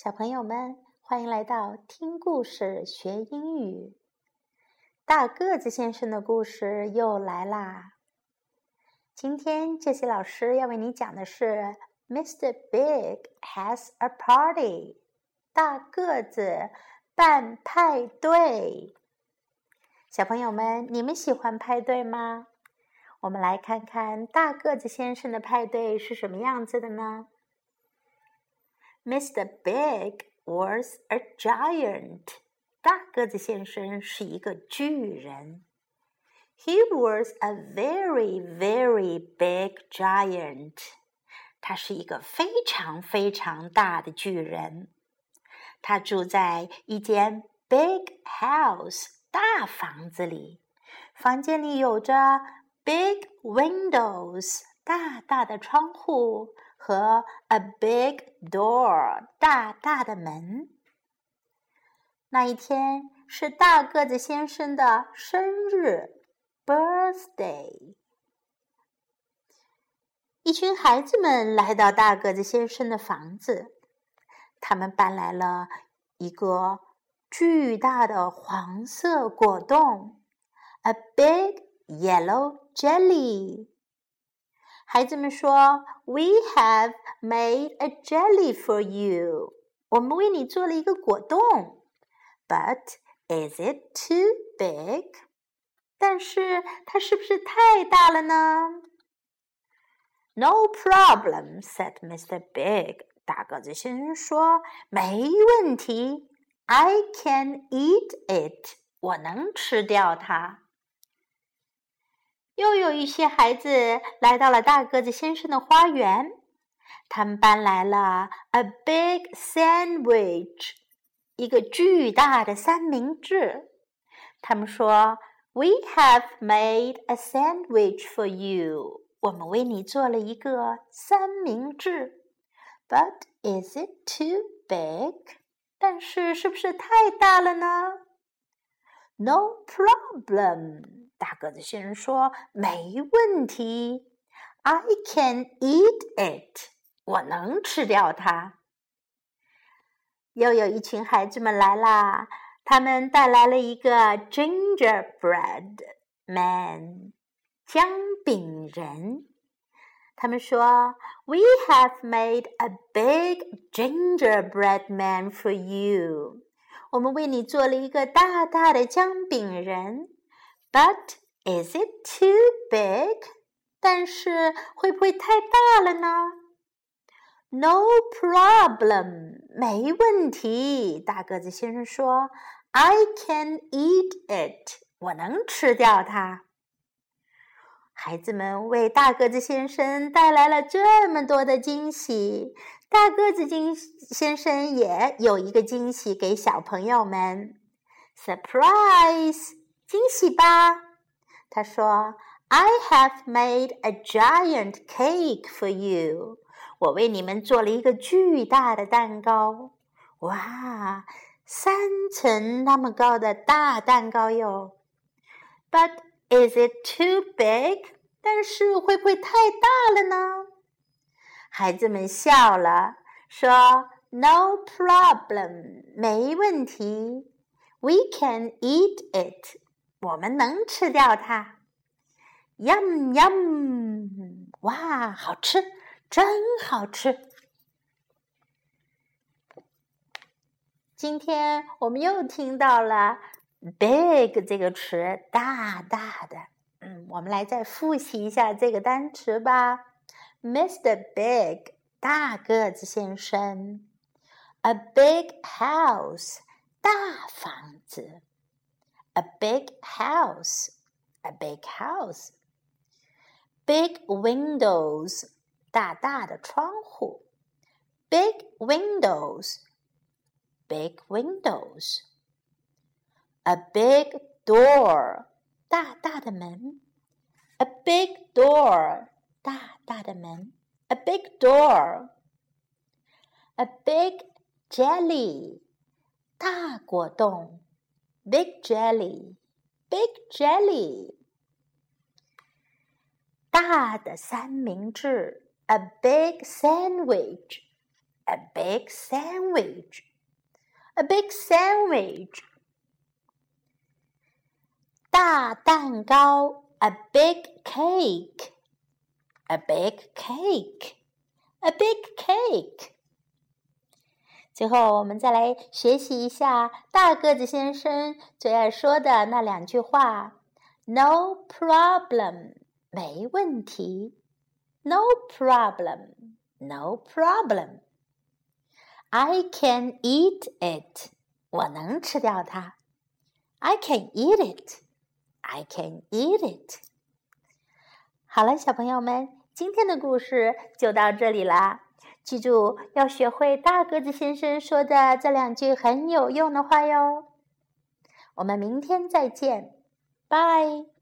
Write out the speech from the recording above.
小朋友们，欢迎来到听故事学英语。大个子先生的故事又来啦！今天这些老师要为你讲的是《Mr. Big Has a Party》。大个子办派对。小朋友们，你们喜欢派对吗？我们来看看大个子先生的派对是什么样子的呢 ？Mr. Big was a giant. 大个子先生是一个巨人。He was a very, very big giant. 他是一个非常非常大的巨人。他住在一间 big house 大房子里，房间里有着 big windows 大大的窗户。 和 a big door 大大的门。那一天是大个子先生的生日，birthday。一群孩子们来到大个子先生的房子，他们搬来了一个巨大的黄色果冻，a big yellow jelly。孩子们说：“We have made a jelly for you。”我们为你做了一个果冻。But is it too big？但是它是不是太大了呢？No problem，said Mr. Big。大个子先生说：“没问题，I can eat it。我能吃掉它。” ”又有一些孩子来到了大个子先生的花园，他们搬来了 a big sandwich，一个巨大的三明治。他们说：“We have made a sandwich for you。”我们为你做了一个三明治。But is it too big？但是是不是太大了呢？No problem。大个子先生说：“没问题，I can eat it，我能吃掉它。”又有一群孩子们来啦，他们带来了一个 gingerbread man，姜饼人。他们说：“We have made a big gingerbread man for you。”我们为你做了一个大大的姜饼人。But is it too big？但是会不会太大了呢？No problem，没问题。大个子先生说：“I can eat it，我能吃掉它。”孩子们为大个子先生带来了这么多的惊喜，大个子金先生也有一个惊喜给小朋友们：surprise！惊喜吧！他说：“I have made a giant cake for you。我为你们做了一个巨大的蛋糕。哇，三层那么高的大蛋糕哟！But is it too big？但是会不会太大了呢？”孩子们笑了，说：“No problem，没问题。We can eat it。” 我们能吃掉它，yum yum，哇，好吃，真好吃。今天我们又听到了 “big” 这个词，大大的。嗯，我们来再复习一下这个单词吧。Mr. Big，大个子先生；a big house，大房子。a big house, a big house. Big windows, 大大的窗户。Big windows, big windows. A big door, 大大的门。A big door, 大大的门。A big door. A big jelly, 大果冻。 big jelly, big jelly. 大的三明治，a big sandwich, a big sandwich. A big sandwich. 大蛋糕，a big cake. A big cake. A big cake. 最后，我们再来学习一下大个子先生最爱说的那两句话：“No problem，没问题。”“No problem，No problem。”“I can eat it，我能吃掉它。”“I can eat it，I can eat it。”好了，小朋友们，今天的故事就到这里啦。记住要学会大个子先生说的这两句很有用的话哟。我们明天再见，拜。